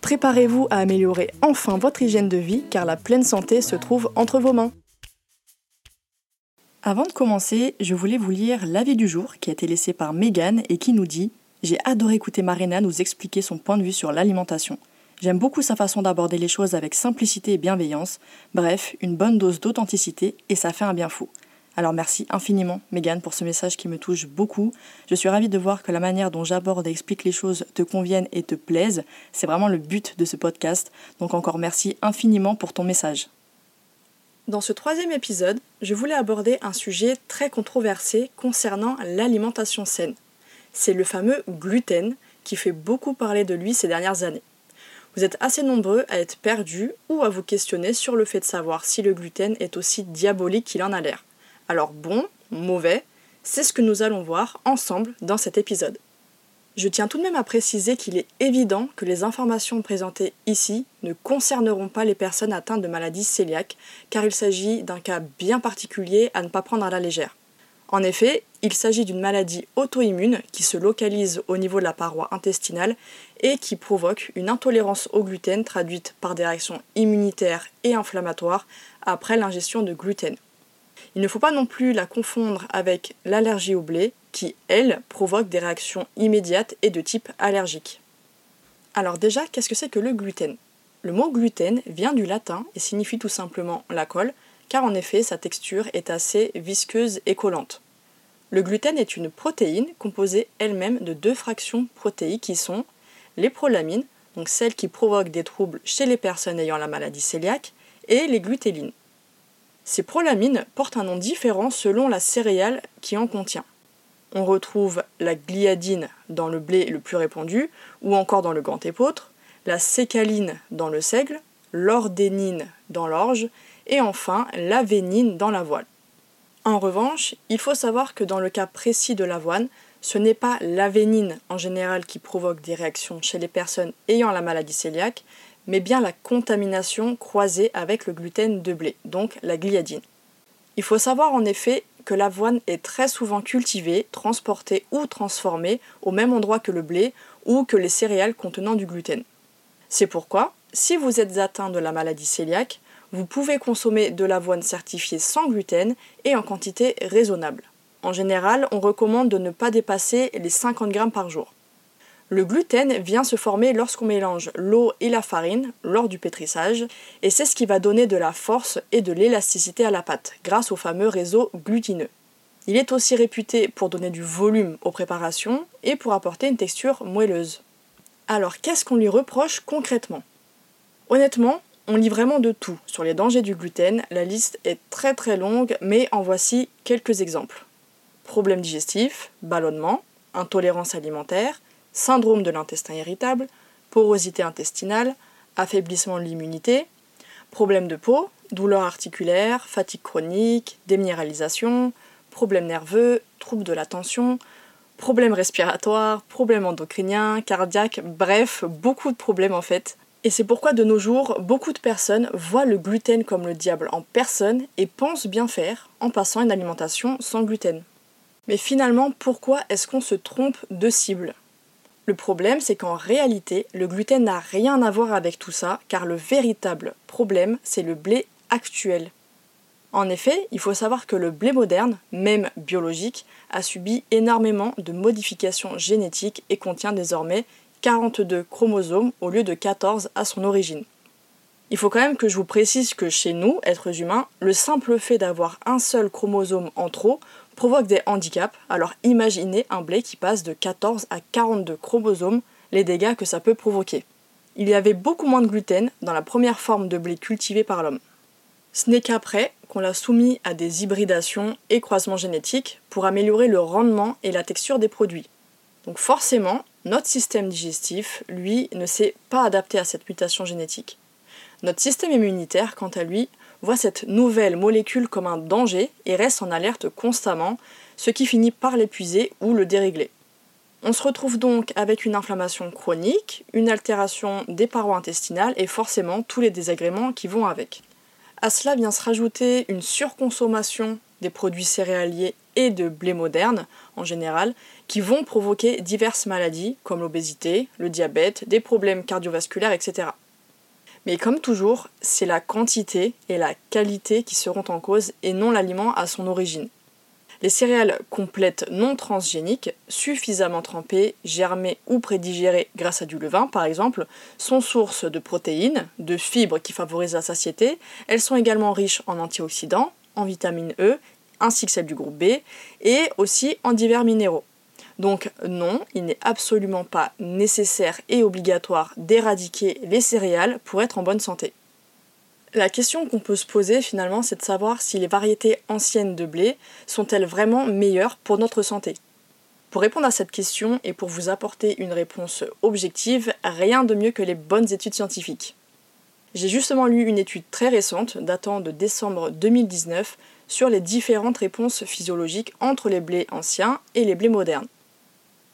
Préparez-vous à améliorer enfin votre hygiène de vie car la pleine santé se trouve entre vos mains. Avant de commencer, je voulais vous lire l'avis du jour qui a été laissé par Megan et qui nous dit J'ai adoré écouter Marina nous expliquer son point de vue sur l'alimentation. J'aime beaucoup sa façon d'aborder les choses avec simplicité et bienveillance. Bref, une bonne dose d'authenticité et ça fait un bien fou. Alors merci infiniment, Megan, pour ce message qui me touche beaucoup. Je suis ravie de voir que la manière dont j'aborde et explique les choses te convienne et te plaise. C'est vraiment le but de ce podcast. Donc encore merci infiniment pour ton message. Dans ce troisième épisode, je voulais aborder un sujet très controversé concernant l'alimentation saine. C'est le fameux gluten qui fait beaucoup parler de lui ces dernières années. Vous êtes assez nombreux à être perdus ou à vous questionner sur le fait de savoir si le gluten est aussi diabolique qu'il en a l'air. Alors bon, mauvais, c'est ce que nous allons voir ensemble dans cet épisode. Je tiens tout de même à préciser qu'il est évident que les informations présentées ici ne concerneront pas les personnes atteintes de maladies cœliaques, car il s'agit d'un cas bien particulier à ne pas prendre à la légère. En effet, il s'agit d'une maladie auto-immune qui se localise au niveau de la paroi intestinale et qui provoque une intolérance au gluten traduite par des réactions immunitaires et inflammatoires après l'ingestion de gluten. Il ne faut pas non plus la confondre avec l'allergie au blé, qui, elle, provoque des réactions immédiates et de type allergique. Alors déjà, qu'est-ce que c'est que le gluten? Le mot gluten vient du latin et signifie tout simplement la colle, car en effet sa texture est assez visqueuse et collante. Le gluten est une protéine composée elle-même de deux fractions protéiques qui sont les prolamines, donc celles qui provoquent des troubles chez les personnes ayant la maladie cœliaque, et les glutélines. Ces prolamines portent un nom différent selon la céréale qui en contient. On retrouve la gliadine dans le blé le plus répandu, ou encore dans le grand épeautre, la sécaline dans le seigle, l'ordénine dans l'orge, et enfin l'avénine dans l'avoine. En revanche, il faut savoir que dans le cas précis de l'avoine, ce n'est pas l'avénine en général qui provoque des réactions chez les personnes ayant la maladie cœliaque, mais bien la contamination croisée avec le gluten de blé, donc la gliadine. Il faut savoir en effet que l'avoine est très souvent cultivée, transportée ou transformée au même endroit que le blé ou que les céréales contenant du gluten. C'est pourquoi, si vous êtes atteint de la maladie cœliaque, vous pouvez consommer de l'avoine certifiée sans gluten et en quantité raisonnable. En général, on recommande de ne pas dépasser les 50 grammes par jour. Le gluten vient se former lorsqu'on mélange l'eau et la farine lors du pétrissage, et c'est ce qui va donner de la force et de l'élasticité à la pâte, grâce au fameux réseau glutineux. Il est aussi réputé pour donner du volume aux préparations et pour apporter une texture moelleuse. Alors qu'est-ce qu'on lui reproche concrètement? Honnêtement, on lit vraiment de tout sur les dangers du gluten, la liste est très très longue, mais en voici quelques exemples. Problèmes digestifs, ballonnement, intolérance alimentaire, syndrome de l'intestin irritable, porosité intestinale, affaiblissement de l'immunité, problèmes de peau, douleurs articulaires, fatigue chronique, déminéralisation, problèmes nerveux, troubles de l'attention, problèmes respiratoires, problèmes endocriniens, cardiaques, bref, beaucoup de problèmes en fait. Et c'est pourquoi de nos jours, beaucoup de personnes voient le gluten comme le diable en personne et pensent bien faire en passant une alimentation sans gluten. Mais finalement, pourquoi est-ce qu'on se trompe de cible? Le problème, c'est qu'en réalité, le gluten n'a rien à voir avec tout ça, car le véritable problème, c'est le blé actuel. En effet, il faut savoir que le blé moderne, même biologique, a subi énormément de modifications génétiques et contient désormais 42 chromosomes au lieu de 14 à son origine. Il faut quand même que je vous précise que chez nous, êtres humains, le simple fait d'avoir un seul chromosome en trop provoque des handicaps, alors imaginez un blé qui passe de 14 à 42 chromosomes, les dégâts que ça peut provoquer. Il y avait beaucoup moins de gluten dans la première forme de blé cultivée par l'homme. Ce n'est qu'après qu'on l'a soumis à des hybridations et croisements génétiques pour améliorer le rendement et la texture des produits. Donc forcément, notre système digestif, lui, ne s'est pas adapté à cette mutation génétique. Notre système immunitaire, quant à lui, voit cette nouvelle molécule comme un danger et reste en alerte constamment, ce qui finit par l'épuiser ou le dérégler. On se retrouve donc avec une inflammation chronique, une altération des parois intestinales et forcément tous les désagréments qui vont avec. À cela vient se rajouter une surconsommation des produits céréaliers et de blé moderne en général, qui vont provoquer diverses maladies comme l'obésité, le diabète, des problèmes cardiovasculaires, etc. Mais comme toujours, c'est la quantité et la qualité qui seront en cause et non l'aliment à son origine. Les céréales complètes non transgéniques, suffisamment trempées, germées ou prédigérées grâce à du levain par exemple, sont source de protéines, de fibres qui favorisent la satiété. Elles sont également riches en antioxydants, en vitamine E, ainsi que celles du groupe B, et aussi en divers minéraux. Donc non, il n'est absolument pas nécessaire et obligatoire d'éradiquer les céréales pour être en bonne santé. La question qu'on peut se poser finalement, c'est de savoir si les variétés anciennes de blé sont-elles vraiment meilleures pour notre santé. Pour répondre à cette question et pour vous apporter une réponse objective, rien de mieux que les bonnes études scientifiques. J'ai justement lu une étude très récente, datant de décembre 2019, sur les différentes réponses physiologiques entre les blés anciens et les blés modernes.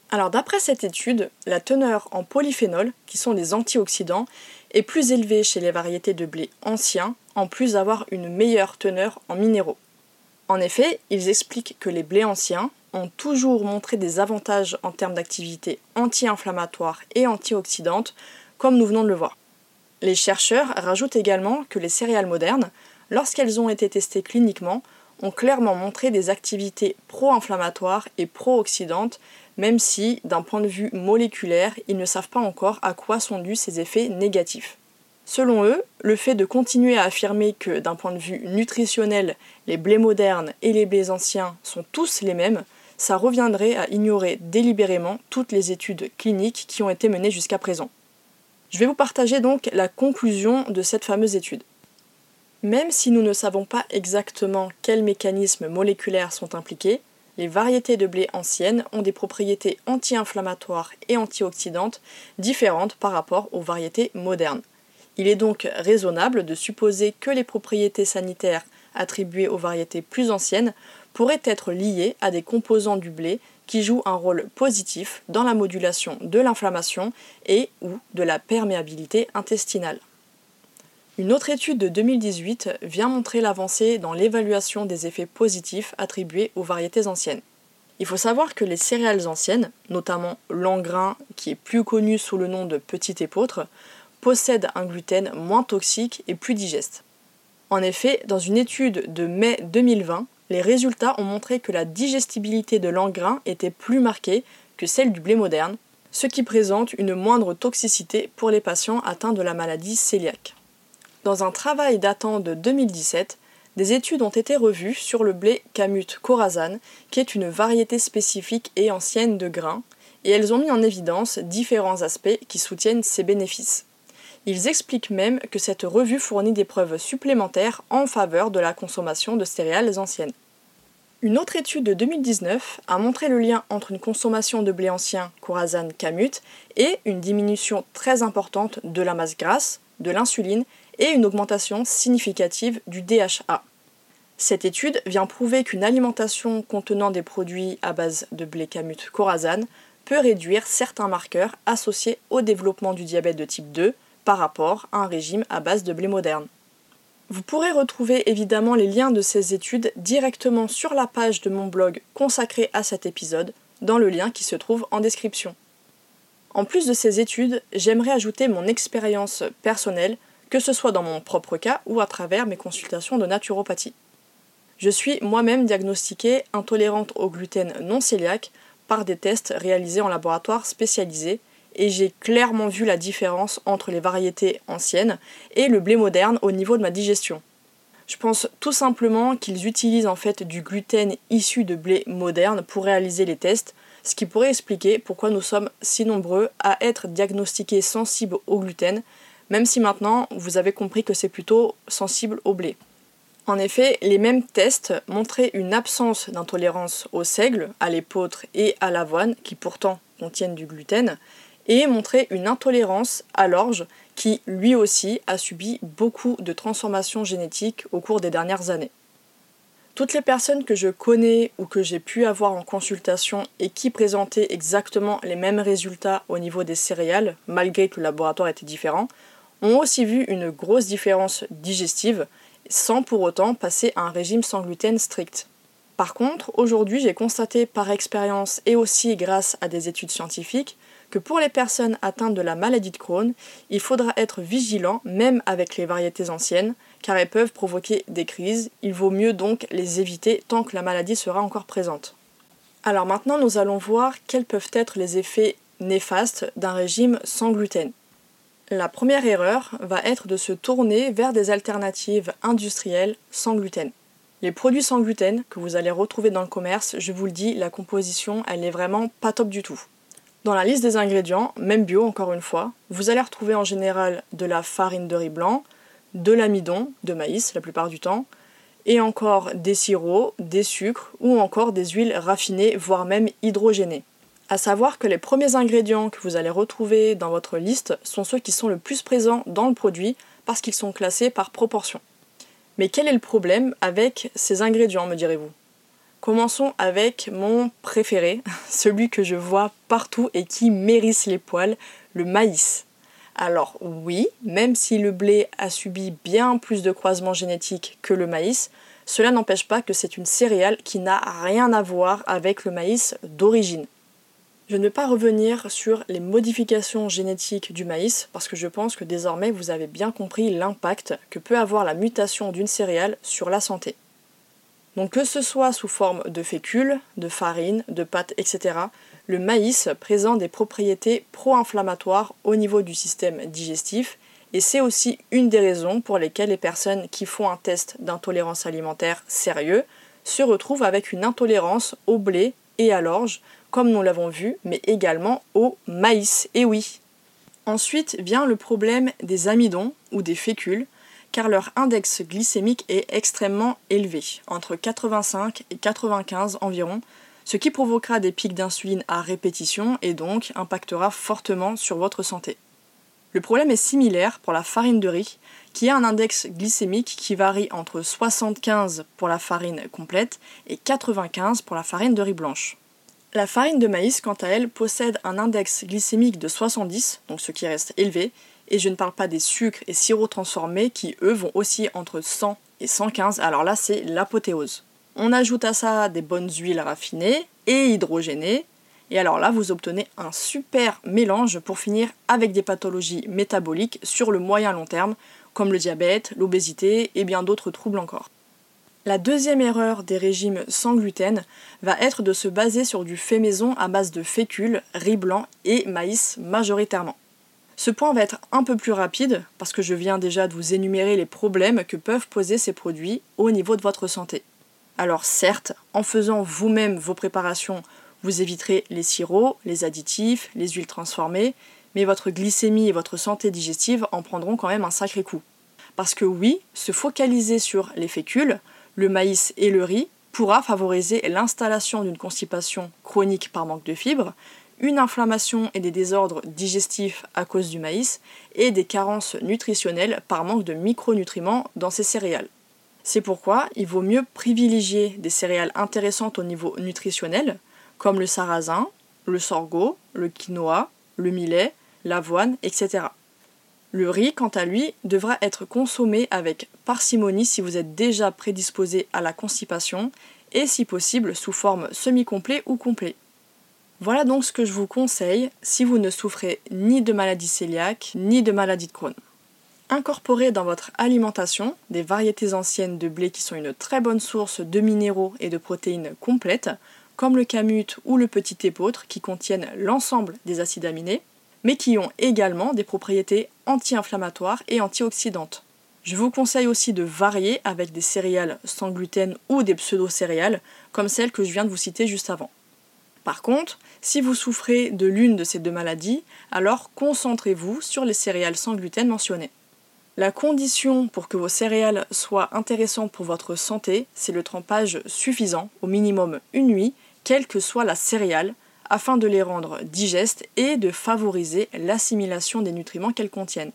Alors d'après cette étude, la teneur en polyphénol, qui sont les antioxydants, est plus élevée chez les variétés de blé anciens, en plus d'avoir une meilleure teneur en minéraux. En effet, ils expliquent que les blés anciens ont toujours montré des avantages en termes d'activité anti-inflammatoire et antioxydante, comme nous venons de le voir. Les chercheurs rajoutent également que les céréales modernes, lorsqu'elles ont été testées cliniquement, ont clairement montré des activités pro-inflammatoires et pro-oxydantes même si, d'un point de vue moléculaire, ils ne savent pas encore à quoi sont dus ces effets négatifs. Selon eux, le fait de continuer à affirmer que, d'un point de vue nutritionnel, les blés modernes et les blés anciens sont tous les mêmes, ça reviendrait à ignorer délibérément toutes les études cliniques qui ont été menées jusqu'à présent. Je vais vous partager donc la conclusion de cette fameuse étude. Même si nous ne savons pas exactement quels mécanismes moléculaires sont impliqués, les variétés de blé anciennes ont des propriétés anti-inflammatoires et antioxydantes différentes par rapport aux variétés modernes. Il est donc raisonnable de supposer que les propriétés sanitaires attribuées aux variétés plus anciennes pourraient être liées à des composants du blé qui jouent un rôle positif dans la modulation de l'inflammation et ou de la perméabilité intestinale. Une autre étude de 2018 vient montrer l'avancée dans l'évaluation des effets positifs attribués aux variétés anciennes. Il faut savoir que les céréales anciennes, notamment l'engrain qui est plus connu sous le nom de petit épeautre, possèdent un gluten moins toxique et plus digeste. En effet, dans une étude de mai 2020, les résultats ont montré que la digestibilité de l'engrain était plus marquée que celle du blé moderne, ce qui présente une moindre toxicité pour les patients atteints de la maladie cœliaque. Dans un travail datant de 2017, des études ont été revues sur le blé Kamut Khorasan, qui est une variété spécifique et ancienne de grains, et elles ont mis en évidence différents aspects qui soutiennent ses bénéfices. Ils expliquent même que cette revue fournit des preuves supplémentaires en faveur de la consommation de céréales anciennes. Une autre étude de 2019 a montré le lien entre une consommation de blé ancien Khorasan Kamut et une diminution très importante de la masse grasse, de l'insuline et une augmentation significative du DHA. Cette étude vient prouver qu'une alimentation contenant des produits à base de blé camut corazane peut réduire certains marqueurs associés au développement du diabète de type 2 par rapport à un régime à base de blé moderne. Vous pourrez retrouver évidemment les liens de ces études directement sur la page de mon blog consacré à cet épisode, dans le lien qui se trouve en description. En plus de ces études, j'aimerais ajouter mon expérience personnelle que ce soit dans mon propre cas ou à travers mes consultations de naturopathie. Je suis moi-même diagnostiquée intolérante au gluten non cœliaque par des tests réalisés en laboratoire spécialisé et j'ai clairement vu la différence entre les variétés anciennes et le blé moderne au niveau de ma digestion. Je pense tout simplement qu'ils utilisent en fait du gluten issu de blé moderne pour réaliser les tests, ce qui pourrait expliquer pourquoi nous sommes si nombreux à être diagnostiqués sensibles au gluten, même si maintenant vous avez compris que c'est plutôt sensible au blé. En effet, les mêmes tests montraient une absence d'intolérance au seigle, à l'épeautre et à l'avoine, qui pourtant contiennent du gluten, et montraient une intolérance à l'orge, qui lui aussi a subi beaucoup de transformations génétiques au cours des dernières années. Toutes les personnes que je connais ou que j'ai pu avoir en consultation et qui présentaient exactement les mêmes résultats au niveau des céréales, malgré que le laboratoire était différent, ont aussi vu une grosse différence digestive sans pour autant passer à un régime sans gluten strict. Par contre, aujourd'hui, j'ai constaté par expérience et aussi grâce à des études scientifiques que pour les personnes atteintes de la maladie de Crohn, il faudra être vigilant même avec les variétés anciennes, car elles peuvent provoquer des crises. Il vaut mieux donc les éviter tant que la maladie sera encore présente. Alors maintenant, nous allons voir quels peuvent être les effets néfastes d'un régime sans gluten. La première erreur va être de se tourner vers des alternatives industrielles sans gluten. Les produits sans gluten que vous allez retrouver dans le commerce, je vous le dis, la composition, elle n'est vraiment pas top du tout. Dans la liste des ingrédients, même bio encore une fois, vous allez retrouver en général de la farine de riz blanc, de l'amidon, de maïs la plupart du temps, et encore des sirops, des sucres ou encore des huiles raffinées, voire même hydrogénées. À savoir que les premiers ingrédients que vous allez retrouver dans votre liste sont ceux qui sont le plus présents dans le produit parce qu'ils sont classés par proportion. Mais quel est le problème avec ces ingrédients, me direz-vous? Commençons avec mon préféré, celui que je vois partout et qui mérisse les poils, le maïs. Alors oui, même si le blé a subi bien plus de croisements génétiques que le maïs, cela n'empêche pas que c'est une céréale qui n'a rien à voir avec le maïs d'origine. Je ne vais pas revenir sur les modifications génétiques du maïs parce que je pense que désormais vous avez bien compris l'impact que peut avoir la mutation d'une céréale sur la santé. Donc que ce soit sous forme de fécule, de farine, de pâte, etc., le maïs présente des propriétés pro-inflammatoires au niveau du système digestif et c'est aussi une des raisons pour lesquelles les personnes qui font un test d'intolérance alimentaire sérieux se retrouvent avec une intolérance au blé et à l'orge comme nous l'avons vu, mais également au maïs, et oui. Ensuite vient le problème des amidons ou des fécules, car leur index glycémique est extrêmement élevé, entre 85 et 95 environ, ce qui provoquera des pics d'insuline à répétition et donc impactera fortement sur votre santé. Le problème est similaire pour la farine de riz, qui a un index glycémique qui varie entre 75 pour la farine complète et 95 pour la farine de riz blanche. La farine de maïs, quant à elle, possède un index glycémique de 70, donc ce qui reste élevé, et je ne parle pas des sucres et sirops transformés qui, eux, vont aussi entre 100 et 115, alors là, c'est l'apothéose. On ajoute à ça des bonnes huiles raffinées et hydrogénées, et alors là, vous obtenez un super mélange pour finir avec des pathologies métaboliques sur le moyen long terme, comme le diabète, l'obésité et bien d'autres troubles encore. La deuxième erreur des régimes sans gluten va être de se baser sur du fait maison à base de fécule, riz blanc et maïs majoritairement. Ce point va être un peu plus rapide parce que je viens déjà de vous énumérer les problèmes que peuvent poser ces produits au niveau de votre santé. Alors certes, en faisant vous-même vos préparations, vous éviterez les sirops, les additifs, les huiles transformées, mais votre glycémie et votre santé digestive en prendront quand même un sacré coup. Parce que oui, se focaliser sur les fécules, le maïs et le riz pourra favoriser l'installation d'une constipation chronique par manque de fibres, une inflammation et des désordres digestifs à cause du maïs et des carences nutritionnelles par manque de micronutriments dans ces céréales. C'est pourquoi il vaut mieux privilégier des céréales intéressantes au niveau nutritionnel, comme le sarrasin, le sorgho, le quinoa, le millet, l'avoine, etc. Le riz, quant à lui, devra être consommé avec parcimonie si vous êtes déjà prédisposé à la constipation et si possible sous forme semi-complet ou complet. Voilà donc ce que je vous conseille si vous ne souffrez ni de maladie cœliaque ni de maladie de Crohn. Incorporez dans votre alimentation des variétés anciennes de blé qui sont une très bonne source de minéraux et de protéines complètes, comme le camut ou le petit épeautre qui contiennent l'ensemble des acides aminés, mais qui ont également des propriétés anti-inflammatoires et antioxydantes. Je vous conseille aussi de varier avec des céréales sans gluten ou des pseudo-céréales, comme celles que je viens de vous citer juste avant. Par contre, si vous souffrez de l'une de ces deux maladies, alors concentrez-vous sur les céréales sans gluten mentionnées. La condition pour que vos céréales soient intéressantes pour votre santé, c'est le trempage suffisant, au minimum une nuit, quelle que soit la céréale, afin de les rendre digestes et de favoriser l'assimilation des nutriments qu'elles contiennent.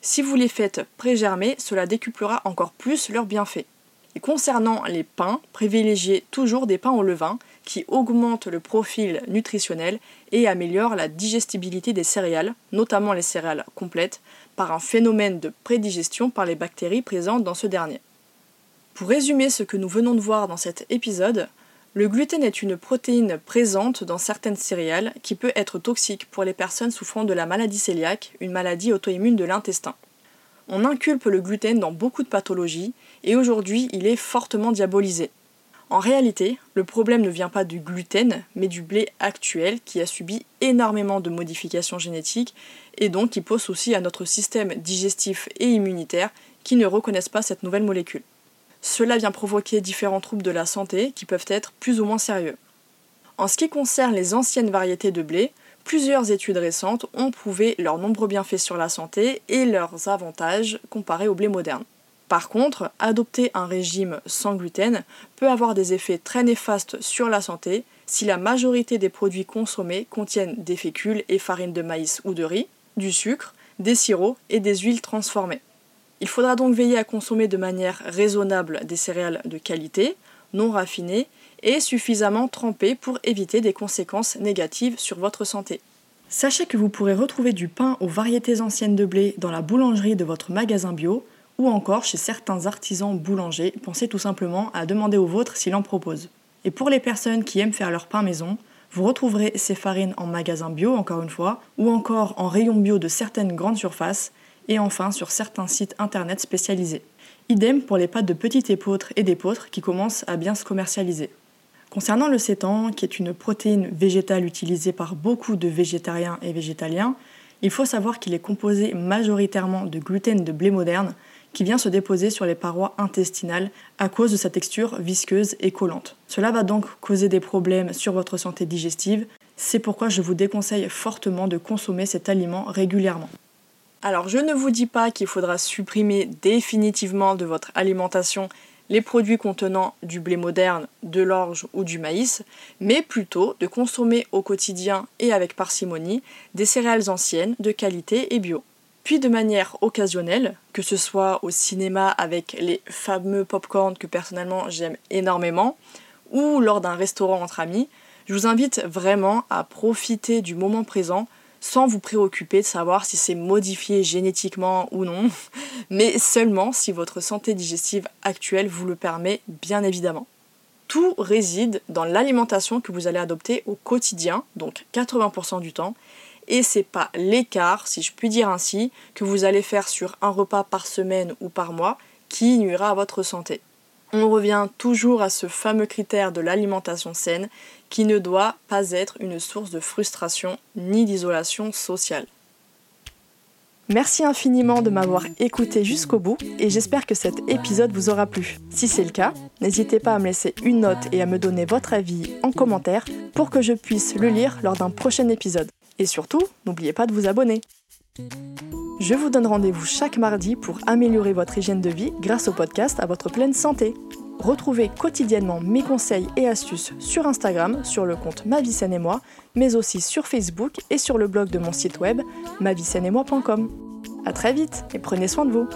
Si vous les faites pré-germer, cela décuplera encore plus leurs bienfaits. Et concernant les pains, privilégiez toujours des pains au levain qui augmentent le profil nutritionnel et améliorent la digestibilité des céréales, notamment les céréales complètes, par un phénomène de prédigestion par les bactéries présentes dans ce dernier. Pour résumer ce que nous venons de voir dans cet épisode, le gluten est une protéine présente dans certaines céréales qui peut être toxique pour les personnes souffrant de la maladie cœliaque, une maladie auto-immune de l'intestin. On inculpe le gluten dans beaucoup de pathologies et aujourd'hui il est fortement diabolisé. En réalité, le problème ne vient pas du gluten, mais du blé actuel qui a subi énormément de modifications génétiques et donc qui pose aussi à notre système digestif et immunitaire qui ne reconnaissent pas cette nouvelle molécule. Cela vient provoquer différents troubles de la santé qui peuvent être plus ou moins sérieux. En ce qui concerne les anciennes variétés de blé, plusieurs études récentes ont prouvé leurs nombreux bienfaits sur la santé et leurs avantages comparés au blé moderne. Par contre, adopter un régime sans gluten peut avoir des effets très néfastes sur la santé si la majorité des produits consommés contiennent des fécules et farines de maïs ou de riz, du sucre, des sirops et des huiles transformées. Il faudra donc veiller à consommer de manière raisonnable des céréales de qualité, non raffinées et suffisamment trempées pour éviter des conséquences négatives sur votre santé. Sachez que vous pourrez retrouver du pain aux variétés anciennes de blé dans la boulangerie de votre magasin bio ou encore chez certains artisans boulangers. Pensez tout simplement à demander au vôtre s'il en propose. Et pour les personnes qui aiment faire leur pain maison, vous retrouverez ces farines en magasin bio, encore une fois, ou encore en rayon bio de certaines grandes surfaces, et enfin sur certains sites internet spécialisés. Idem pour les pâtes de petite épeautre et d'épeautre qui commencent à bien se commercialiser. Concernant le sétan, qui est une protéine végétale utilisée par beaucoup de végétariens et végétaliens, il faut savoir qu'il est composé majoritairement de gluten de blé moderne qui vient se déposer sur les parois intestinales à cause de sa texture visqueuse et collante. Cela va donc causer des problèmes sur votre santé digestive, c'est pourquoi je vous déconseille fortement de consommer cet aliment régulièrement. Alors je ne vous dis pas qu'il faudra supprimer définitivement de votre alimentation les produits contenant du blé moderne, de l'orge ou du maïs, mais plutôt de consommer au quotidien et avec parcimonie des céréales anciennes de qualité et bio. Puis de manière occasionnelle, que ce soit au cinéma avec les fameux pop-corn que personnellement j'aime énormément, ou lors d'un restaurant entre amis, je vous invite vraiment à profiter du moment présent sans vous préoccuper de savoir si c'est modifié génétiquement ou non, mais seulement si votre santé digestive actuelle vous le permet, bien évidemment. Tout réside dans l'alimentation que vous allez adopter au quotidien, donc 80% du temps, et c'est pas l'écart, si je puis dire ainsi, que vous allez faire sur un repas par semaine ou par mois qui nuira à votre santé. On revient toujours à ce fameux critère de l'alimentation saine qui ne doit pas être une source de frustration ni d'isolation sociale. Merci infiniment de m'avoir écouté jusqu'au bout et j'espère que cet épisode vous aura plu. Si c'est le cas, n'hésitez pas à me laisser une note et à me donner votre avis en commentaire pour que je puisse le lire lors d'un prochain épisode. Et surtout, n'oubliez pas de vous abonner. Je vous donne rendez-vous chaque mardi pour améliorer votre hygiène de vie grâce au podcast à votre pleine santé. Retrouvez quotidiennement mes conseils et astuces sur Instagram, sur le compte Ma vie et moi, mais aussi sur Facebook et sur le blog de mon site web moi.com. A très vite et prenez soin de vous.